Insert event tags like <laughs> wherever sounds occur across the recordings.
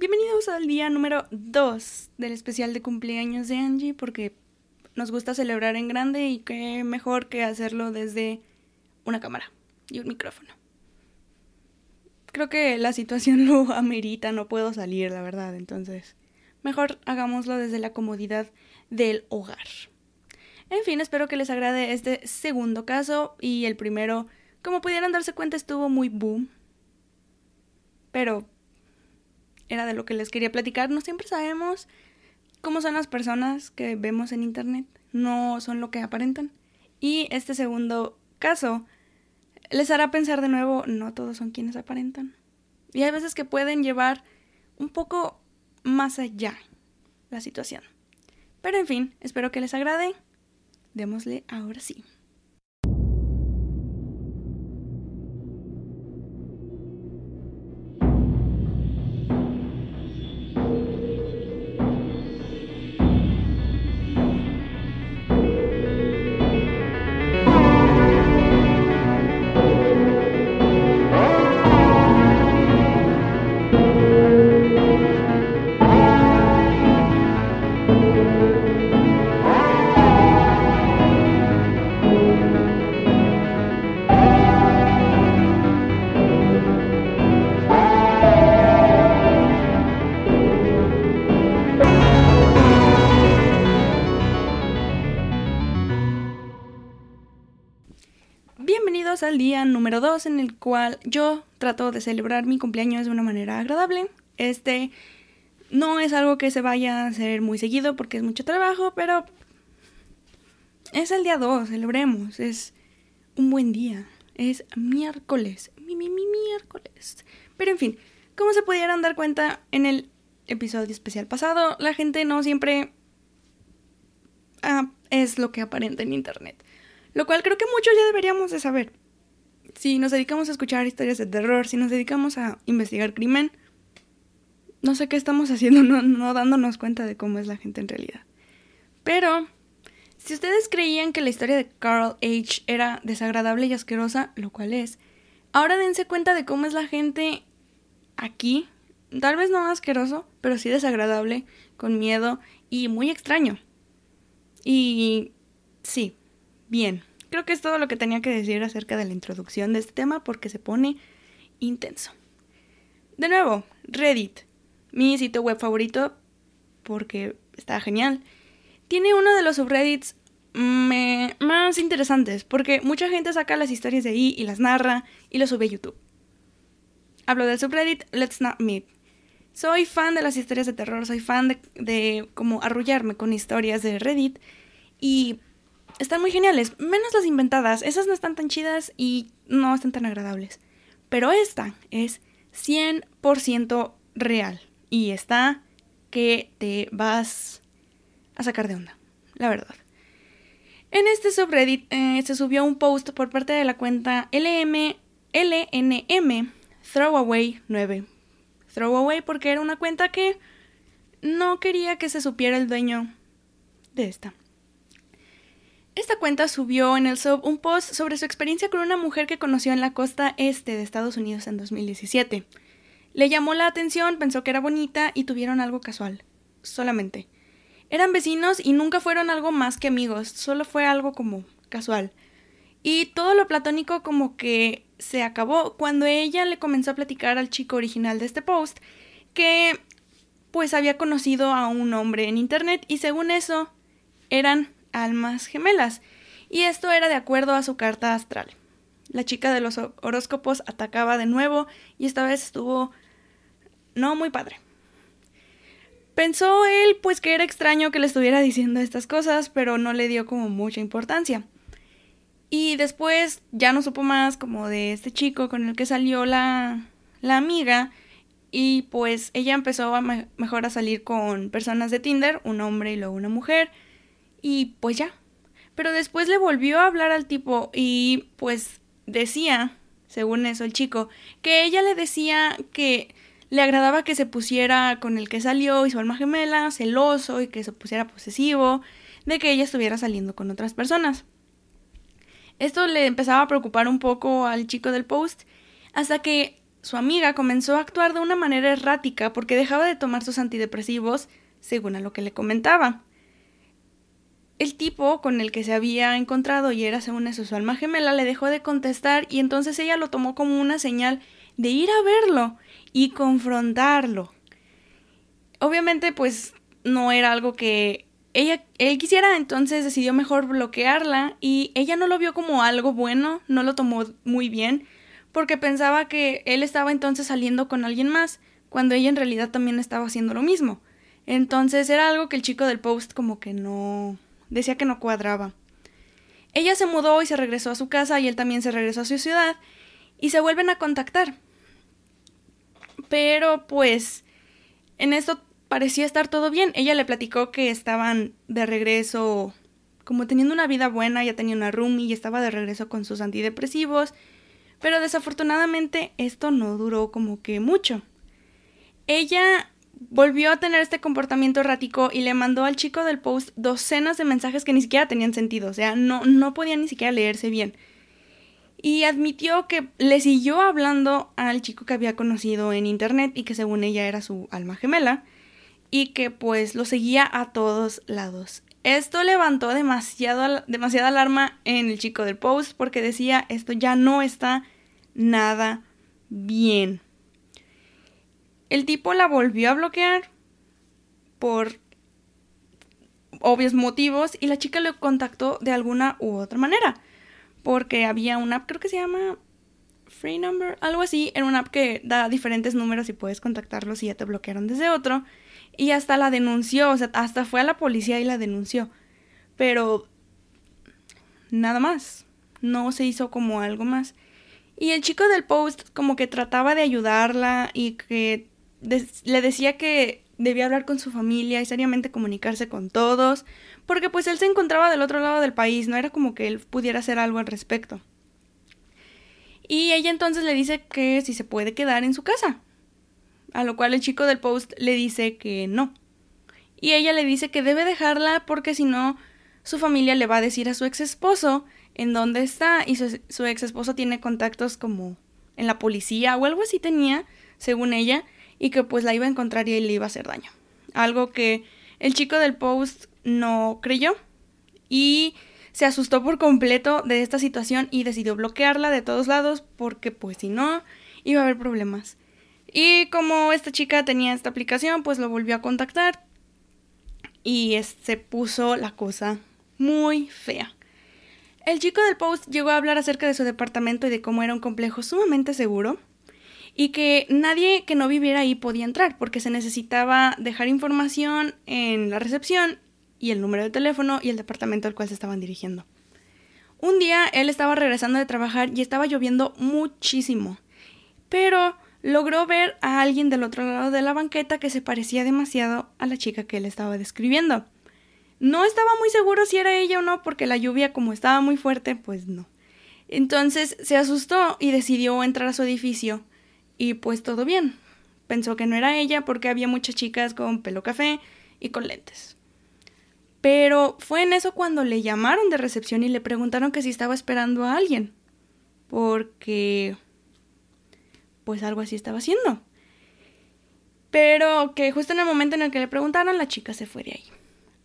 Bienvenidos al día número 2 del especial de cumpleaños de Angie porque nos gusta celebrar en grande y qué mejor que hacerlo desde una cámara y un micrófono. Creo que la situación <laughs> lo amerita, no puedo salir, la verdad, entonces mejor hagámoslo desde la comodidad del hogar. En fin, espero que les agrade este segundo caso y el primero, como pudieran darse cuenta, estuvo muy boom. Pero era de lo que les quería platicar. No siempre sabemos cómo son las personas que vemos en internet. No son lo que aparentan. Y este segundo caso les hará pensar de nuevo, no todos son quienes aparentan. Y hay veces que pueden llevar un poco más allá la situación. Pero en fin, espero que les agrade. Démosle ahora sí. Al día número 2 en el cual yo trato de celebrar mi cumpleaños de una manera agradable. Este no es algo que se vaya a hacer muy seguido porque es mucho trabajo, pero es el día 2, celebremos, es un buen día, es miércoles, mi, mi, mi miércoles. Pero en fin, como se pudieran dar cuenta en el episodio especial pasado, la gente no siempre ah, es lo que aparenta en internet. Lo cual creo que muchos ya deberíamos de saber. Si nos dedicamos a escuchar historias de terror, si nos dedicamos a investigar crimen, no sé qué estamos <laughs> haciendo, no, no dándonos cuenta de cómo es la gente en realidad. Pero, si ustedes creían que la historia de Carl H. era desagradable y asquerosa, lo cual es, ahora dense cuenta de cómo es la gente aquí. Tal vez no asqueroso, pero sí desagradable, con miedo y muy extraño. Y sí, Bien, creo que es todo lo que tenía que decir acerca de la introducción de este tema porque se pone intenso. De nuevo, Reddit, mi sitio web favorito porque está genial. Tiene uno de los subreddits más interesantes porque mucha gente saca las historias de ahí y las narra y lo sube a YouTube. Hablo del subreddit Let's Not Meet. Soy fan de las historias de terror, soy fan de, de como arrullarme con historias de Reddit y están muy geniales, menos las inventadas, esas no están tan chidas y no están tan agradables. Pero esta es 100% real y está que te vas a sacar de onda, la verdad. En este subreddit eh, se subió un post por parte de la cuenta LM, LNM Throwaway 9. Throwaway porque era una cuenta que no quería que se supiera el dueño de esta. Esta cuenta subió en el sub un post sobre su experiencia con una mujer que conoció en la costa este de Estados Unidos en 2017. Le llamó la atención, pensó que era bonita y tuvieron algo casual. Solamente. Eran vecinos y nunca fueron algo más que amigos, solo fue algo como casual. Y todo lo platónico como que se acabó cuando ella le comenzó a platicar al chico original de este post que pues había conocido a un hombre en internet y según eso eran almas gemelas, y esto era de acuerdo a su carta astral. La chica de los horóscopos atacaba de nuevo y esta vez estuvo no muy padre. Pensó él pues que era extraño que le estuviera diciendo estas cosas, pero no le dio como mucha importancia. Y después ya no supo más como de este chico con el que salió la, la amiga y pues ella empezó a mejor a salir con personas de Tinder, un hombre y luego una mujer y pues ya. Pero después le volvió a hablar al tipo y pues decía, según eso el chico, que ella le decía que le agradaba que se pusiera con el que salió y su alma gemela, celoso y que se pusiera posesivo, de que ella estuviera saliendo con otras personas. Esto le empezaba a preocupar un poco al chico del post, hasta que su amiga comenzó a actuar de una manera errática porque dejaba de tomar sus antidepresivos, según a lo que le comentaba. El tipo con el que se había encontrado y era según eso su alma gemela le dejó de contestar y entonces ella lo tomó como una señal de ir a verlo y confrontarlo. Obviamente pues no era algo que ella él quisiera, entonces decidió mejor bloquearla y ella no lo vio como algo bueno, no lo tomó muy bien porque pensaba que él estaba entonces saliendo con alguien más, cuando ella en realidad también estaba haciendo lo mismo. Entonces era algo que el chico del post como que no decía que no cuadraba. Ella se mudó y se regresó a su casa y él también se regresó a su ciudad y se vuelven a contactar. Pero pues en esto parecía estar todo bien. Ella le platicó que estaban de regreso como teniendo una vida buena, ya tenía una roomie y estaba de regreso con sus antidepresivos pero desafortunadamente esto no duró como que mucho. Ella volvió a tener este comportamiento errático y le mandó al chico del post docenas de mensajes que ni siquiera tenían sentido, o sea, no, no podían ni siquiera leerse bien. Y admitió que le siguió hablando al chico que había conocido en internet y que según ella era su alma gemela, y que pues lo seguía a todos lados. Esto levantó demasiado, demasiada alarma en el chico del post porque decía esto ya no está nada bien. El tipo la volvió a bloquear por obvios motivos y la chica le contactó de alguna u otra manera porque había una app, creo que se llama Free Number, algo así, era una app que da diferentes números y puedes contactarlos y ya te bloquearon desde otro y hasta la denunció, o sea, hasta fue a la policía y la denunció. Pero nada más, no se hizo como algo más. Y el chico del post como que trataba de ayudarla y que le decía que debía hablar con su familia y seriamente comunicarse con todos, porque pues él se encontraba del otro lado del país, no era como que él pudiera hacer algo al respecto. Y ella entonces le dice que si se puede quedar en su casa, a lo cual el chico del post le dice que no. Y ella le dice que debe dejarla porque si no, su familia le va a decir a su ex esposo en dónde está y su, ex esposo tiene contactos como en la policía o algo así tenía, según ella, y que pues la iba a encontrar y le iba a hacer daño. Algo que el chico del post no creyó y se asustó por completo de esta situación y decidió bloquearla de todos lados porque pues si no iba a haber problemas. Y como esta chica tenía esta aplicación, pues lo volvió a contactar y se puso la cosa muy fea. El chico del post llegó a hablar acerca de su departamento y de cómo era un complejo sumamente seguro y que nadie que no viviera ahí podía entrar porque se necesitaba dejar información en la recepción y el número de teléfono y el departamento al cual se estaban dirigiendo. Un día él estaba regresando de trabajar y estaba lloviendo muchísimo, pero logró ver a alguien del otro lado de la banqueta que se parecía demasiado a la chica que él estaba describiendo. No estaba muy seguro si era ella o no, porque la lluvia como estaba muy fuerte, pues no. Entonces se asustó y decidió entrar a su edificio. Y pues todo bien. Pensó que no era ella porque había muchas chicas con pelo café y con lentes. Pero fue en eso cuando le llamaron de recepción y le preguntaron que si estaba esperando a alguien. Porque pues algo así estaba haciendo. Pero que justo en el momento en el que le preguntaron, la chica se fue de ahí.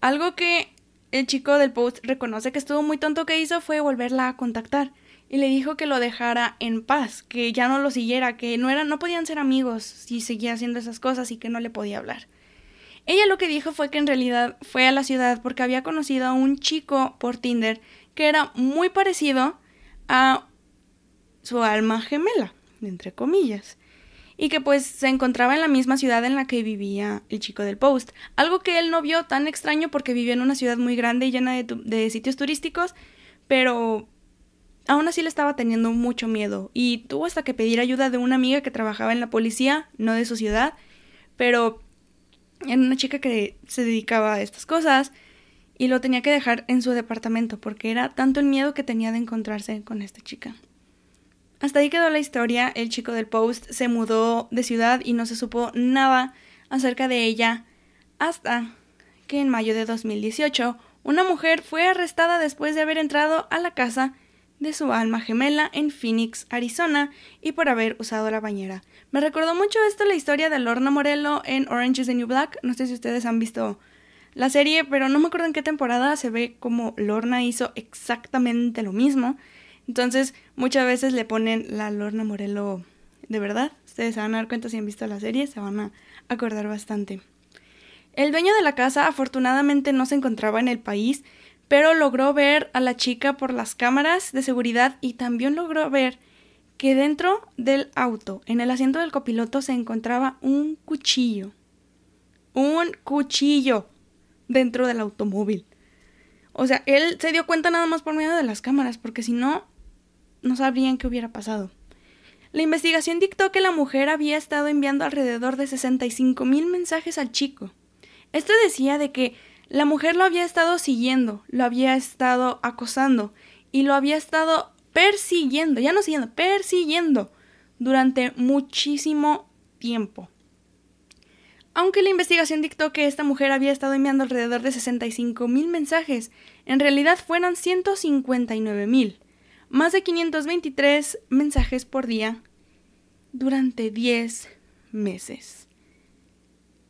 Algo que el chico del post reconoce que estuvo muy tonto que hizo fue volverla a contactar y le dijo que lo dejara en paz, que ya no lo siguiera, que no eran, no podían ser amigos si seguía haciendo esas cosas y que no le podía hablar. Ella lo que dijo fue que en realidad fue a la ciudad porque había conocido a un chico por Tinder que era muy parecido a su alma gemela entre comillas, y que pues se encontraba en la misma ciudad en la que vivía el chico del post, algo que él no vio tan extraño porque vivía en una ciudad muy grande y llena de sitios turísticos, pero aún así le estaba teniendo mucho miedo y tuvo hasta que pedir ayuda de una amiga que trabajaba en la policía, no de su ciudad, pero era una chica que se dedicaba a estas cosas y lo tenía que dejar en su departamento porque era tanto el miedo que tenía de encontrarse con esta chica. Hasta ahí quedó la historia, el chico del post se mudó de ciudad y no se supo nada acerca de ella hasta que en mayo de 2018 una mujer fue arrestada después de haber entrado a la casa de su alma gemela en Phoenix, Arizona, y por haber usado la bañera. Me recordó mucho esto la historia de Lorna Morello en Orange is the New Black. No sé si ustedes han visto la serie, pero no me acuerdo en qué temporada se ve como Lorna hizo exactamente lo mismo. Entonces, muchas veces le ponen la Lorna Morello de verdad. Ustedes se van a dar cuenta si han visto la serie, se van a acordar bastante. El dueño de la casa afortunadamente no se encontraba en el país, pero logró ver a la chica por las cámaras de seguridad y también logró ver que dentro del auto, en el asiento del copiloto, se encontraba un cuchillo. Un cuchillo dentro del automóvil. O sea, él se dio cuenta nada más por medio de las cámaras, porque si no, no sabrían qué hubiera pasado. La investigación dictó que la mujer había estado enviando alrededor de 65 mil mensajes al chico. Esto decía de que la mujer lo había estado siguiendo, lo había estado acosando y lo había estado persiguiendo, ya no siguiendo, persiguiendo durante muchísimo tiempo. Aunque la investigación dictó que esta mujer había estado enviando alrededor de 65 mil mensajes, en realidad fueron 159 mil, más de 523 mensajes por día durante 10 meses.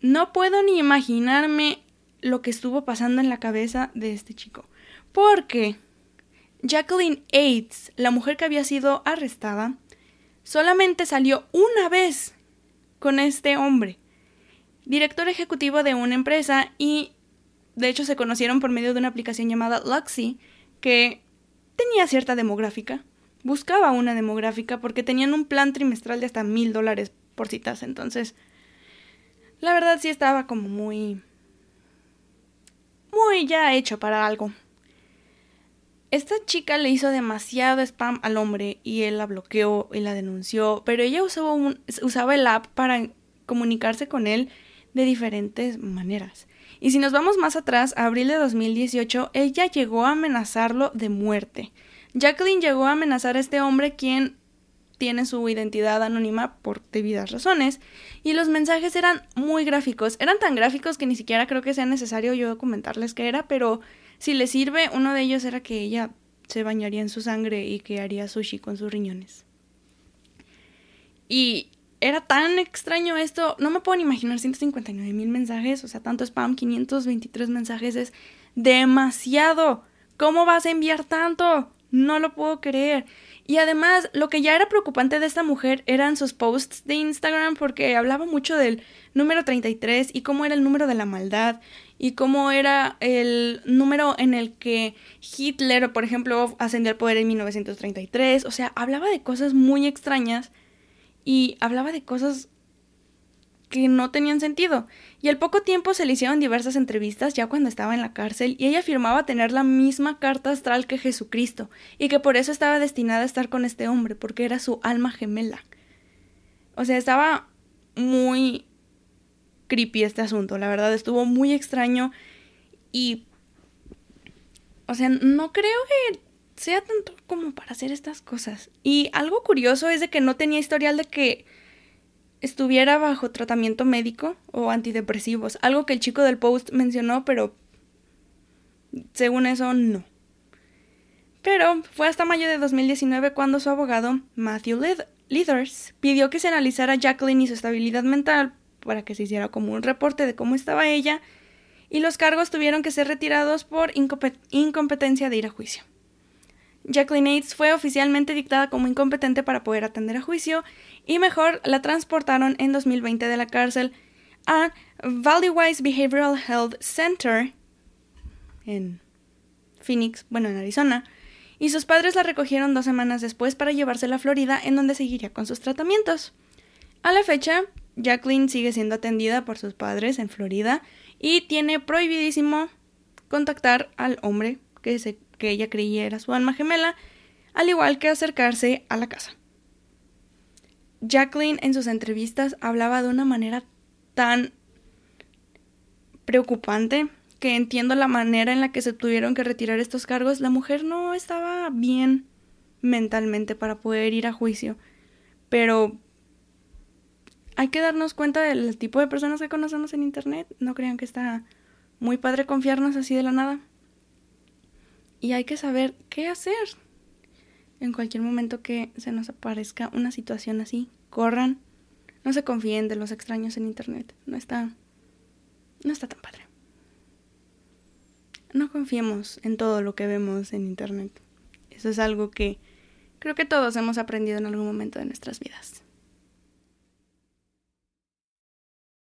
No puedo ni imaginarme lo que estuvo pasando en la cabeza de este chico, porque Jacqueline Aids, la mujer que había sido arrestada, solamente salió una vez con este hombre director ejecutivo de una empresa y de hecho se conocieron por medio de una aplicación llamada Luxy que tenía cierta demográfica. Buscaba una demográfica porque tenían un plan trimestral de hasta mil dólares por citas. Entonces, la verdad sí estaba como muy... muy ya hecho para algo. Esta chica le hizo demasiado spam al hombre y él la bloqueó y la denunció, pero ella usaba, usaba el app para comunicarse con él de diferentes maneras. Y si nos vamos más atrás, a abril de 2018, ella llegó a amenazarlo de muerte. Jacqueline llegó a amenazar a este hombre quien tiene su identidad anónima por debidas razones, y los mensajes eran muy gráficos, eran tan gráficos que ni siquiera creo que sea necesario yo comentarles qué era, pero si les sirve, uno de ellos era que ella se bañaría en su sangre y que haría sushi con sus riñones. Y era tan extraño esto, no me puedo ni imaginar 159 mil mensajes, o sea, tanto spam, 523 mensajes es demasiado. ¿Cómo vas a enviar tanto? No lo puedo creer. Y además, lo que ya era preocupante de esta mujer eran sus posts de Instagram porque hablaba mucho del número 33 y cómo era el número de la maldad y cómo era el número en el que Hitler, por ejemplo, ascendió al poder en 1933. O sea, hablaba de cosas muy extrañas y hablaba de cosas que no tenían sentido. Y al poco tiempo se le hicieron diversas entrevistas ya cuando estaba en la cárcel y ella afirmaba tener la misma carta astral que Jesucristo y que por eso estaba destinada a estar con este hombre, porque era su alma gemela. O sea, estaba muy creepy este asunto, la verdad, estuvo muy extraño y... O sea, no creo que sea tanto como para hacer estas cosas. Y algo curioso es de que no tenía historial de que estuviera bajo tratamiento médico o antidepresivos, algo que el chico del post mencionó, pero según eso no. Pero fue hasta mayo de 2019 cuando su abogado, Matthew Leathers, pidió que se analizara Jacqueline y su estabilidad mental para que se hiciera como un reporte de cómo estaba ella, y los cargos tuvieron que ser retirados por incompetencia de ir a juicio. Jacqueline Aids fue oficialmente dictada como incompetente para poder atender a juicio y mejor la transportaron en 2020 de la cárcel a Valleywise Behavioral Health Center en Phoenix, bueno, en Arizona, y sus padres la recogieron dos semanas después para llevársela a Florida, en donde seguiría con sus tratamientos. A la fecha, Jacqueline sigue siendo atendida por sus padres en Florida y tiene prohibidísimo contactar al hombre que se que ella creía era su alma gemela, al igual que acercarse a la casa. Jacqueline en sus entrevistas hablaba de una manera tan preocupante que entiendo la manera en la que se tuvieron que retirar estos cargos. La mujer no estaba bien mentalmente para poder ir a juicio, pero hay que darnos cuenta del tipo de personas que conocemos en Internet. No crean que está muy padre confiarnos así de la nada y hay que saber qué hacer. En cualquier momento que se nos aparezca una situación así, corran. No se confíen de los extraños en internet. No está. No está tan padre. No confiemos en todo lo que vemos en internet. Eso es algo que creo que todos hemos aprendido en algún momento de nuestras vidas.